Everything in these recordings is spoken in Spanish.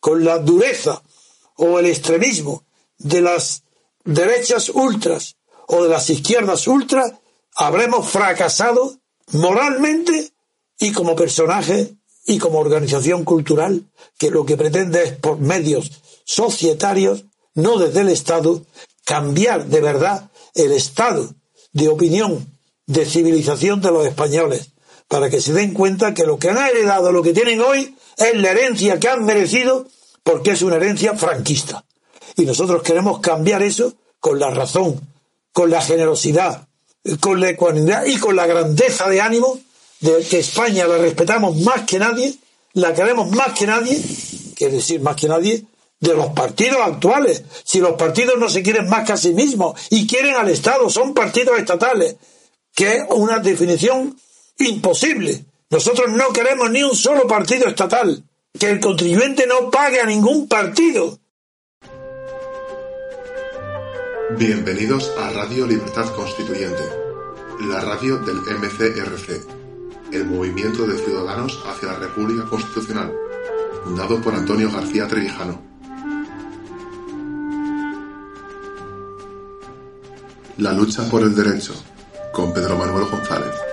con la dureza o el extremismo de las derechas ultras o de las izquierdas ultras, habremos fracasado moralmente y como personaje y como organización cultural que lo que pretende es por medios societarios, no desde el Estado, cambiar de verdad el estado de opinión, de civilización de los españoles, para que se den cuenta que lo que han heredado, lo que tienen hoy, es la herencia que han merecido porque es una herencia franquista. Y nosotros queremos cambiar eso con la razón, con la generosidad, con la ecuanimidad y con la grandeza de ánimo de que España la respetamos más que nadie, la queremos más que nadie, quiere decir más que nadie, de los partidos actuales. Si los partidos no se quieren más que a sí mismos y quieren al Estado, son partidos estatales, que es una definición imposible. Nosotros no queremos ni un solo partido estatal, que el contribuyente no pague a ningún partido. Bienvenidos a Radio Libertad Constituyente, la radio del MCRC, el Movimiento de Ciudadanos hacia la República Constitucional, fundado por Antonio García Trevijano. La lucha por el derecho, con Pedro Manuel González.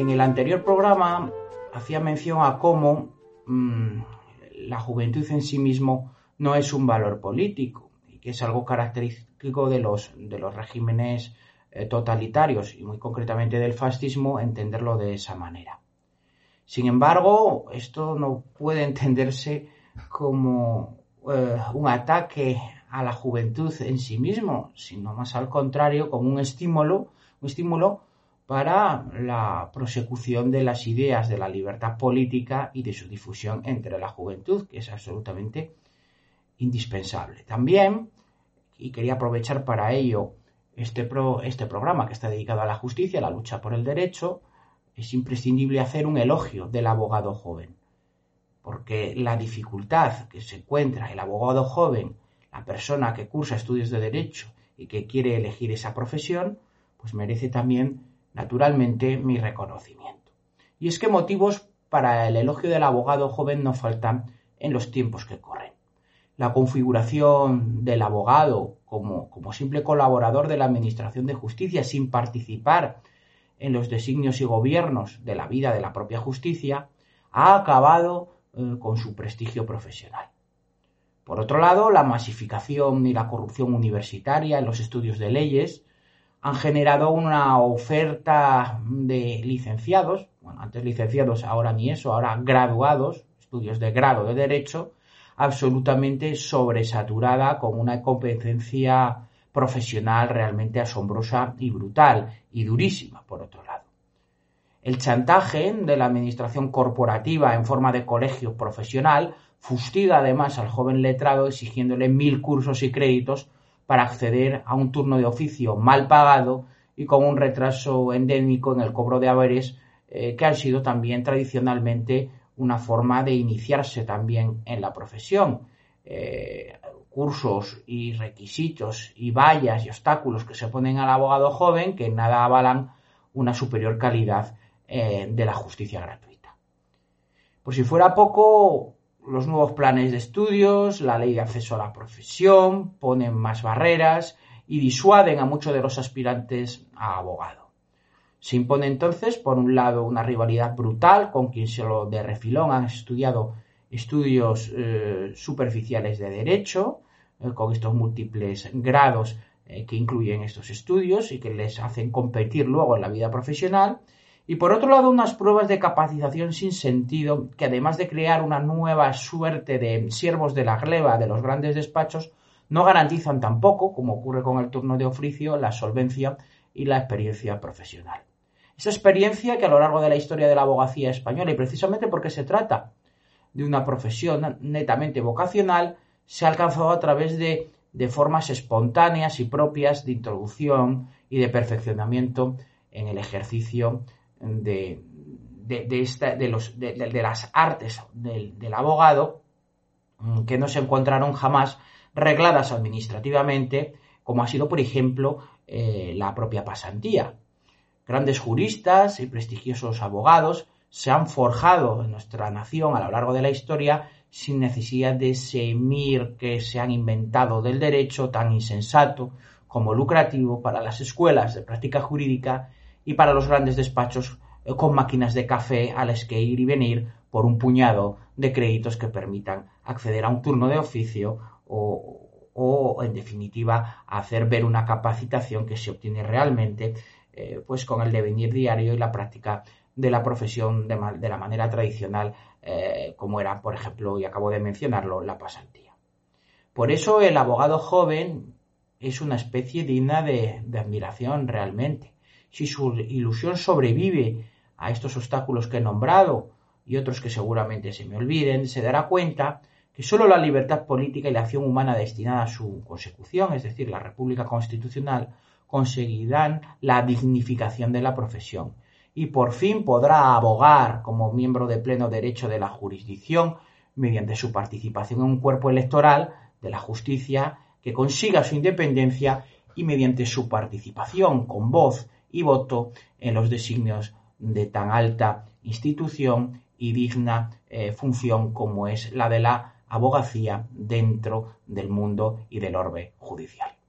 En el anterior programa hacía mención a cómo mmm, la juventud en sí mismo no es un valor político y que es algo característico de los, de los regímenes eh, totalitarios y muy concretamente del fascismo entenderlo de esa manera. Sin embargo, esto no puede entenderse como eh, un ataque a la juventud en sí mismo, sino más al contrario como un estímulo, un estímulo para la prosecución de las ideas de la libertad política y de su difusión entre la juventud, que es absolutamente indispensable. También, y quería aprovechar para ello este, este programa que está dedicado a la justicia, a la lucha por el derecho, es imprescindible hacer un elogio del abogado joven, porque la dificultad que se encuentra el abogado joven, la persona que cursa estudios de derecho y que quiere elegir esa profesión, pues merece también naturalmente mi reconocimiento. Y es que motivos para el elogio del abogado joven no faltan en los tiempos que corren. La configuración del abogado como, como simple colaborador de la Administración de Justicia sin participar en los designios y gobiernos de la vida de la propia justicia ha acabado eh, con su prestigio profesional. Por otro lado, la masificación y la corrupción universitaria en los estudios de leyes han generado una oferta de licenciados, bueno, antes licenciados, ahora ni eso, ahora graduados, estudios de grado de derecho, absolutamente sobresaturada con una competencia profesional realmente asombrosa y brutal y durísima, por otro lado. El chantaje de la administración corporativa en forma de colegio profesional fustiga además al joven letrado exigiéndole mil cursos y créditos para acceder a un turno de oficio mal pagado y con un retraso endémico en el cobro de haberes eh, que han sido también tradicionalmente una forma de iniciarse también en la profesión. Eh, cursos y requisitos y vallas y obstáculos que se ponen al abogado joven que nada avalan una superior calidad eh, de la justicia gratuita. Por si fuera poco, los nuevos planes de estudios, la ley de acceso a la profesión, ponen más barreras y disuaden a muchos de los aspirantes a abogado. Se impone entonces, por un lado, una rivalidad brutal con quien solo de refilón han estudiado estudios eh, superficiales de derecho, eh, con estos múltiples grados eh, que incluyen estos estudios y que les hacen competir luego en la vida profesional, y por otro lado, unas pruebas de capacitación sin sentido que además de crear una nueva suerte de siervos de la gleba de los grandes despachos, no garantizan tampoco, como ocurre con el turno de oficio, la solvencia y la experiencia profesional. Esa experiencia que a lo largo de la historia de la abogacía española, y precisamente porque se trata de una profesión netamente vocacional, se ha alcanzado a través de, formas espontáneas y propias de introducción y de perfeccionamiento en el ejercicio de, de, de las artes del, abogado mm, que no se encontraron jamás regladas administrativamente, como ha sido, por ejemplo, eh, la propia pasantía. Grandes juristas y prestigiosos abogados se han forjado en nuestra nación a lo largo de la historia sin necesidad de ese mir que se han inventado del derecho tan insensato como lucrativo para las escuelas de práctica jurídica y para los grandes despachos eh, con máquinas de café a las que ir y venir por un puñado de créditos que permitan acceder a un turno de oficio o, en definitiva hacer ver una capacitación que se obtiene realmente eh, pues con el devenir diario y la práctica de la profesión de, la manera tradicional, eh, como era, por ejemplo, y acabo de mencionarlo, la pasantía. Por eso el abogado joven es una especie digna de, de admiración realmente. Si su ilusión sobrevive a estos obstáculos que he nombrado y otros que seguramente se me olviden, se dará cuenta que sólo la libertad política y la acción humana destinada a su consecución, es decir, la República Constitucional, conseguirán la dignificación de la profesión. Y por fin podrá abogar como miembro de pleno derecho de la jurisdicción mediante su participación en un cuerpo electoral de la justicia que consiga su independencia y mediante su participación con voz y voto en los designios de tan alta institución y digna eh, función como es la de la abogacía dentro del mundo y del orbe judicial.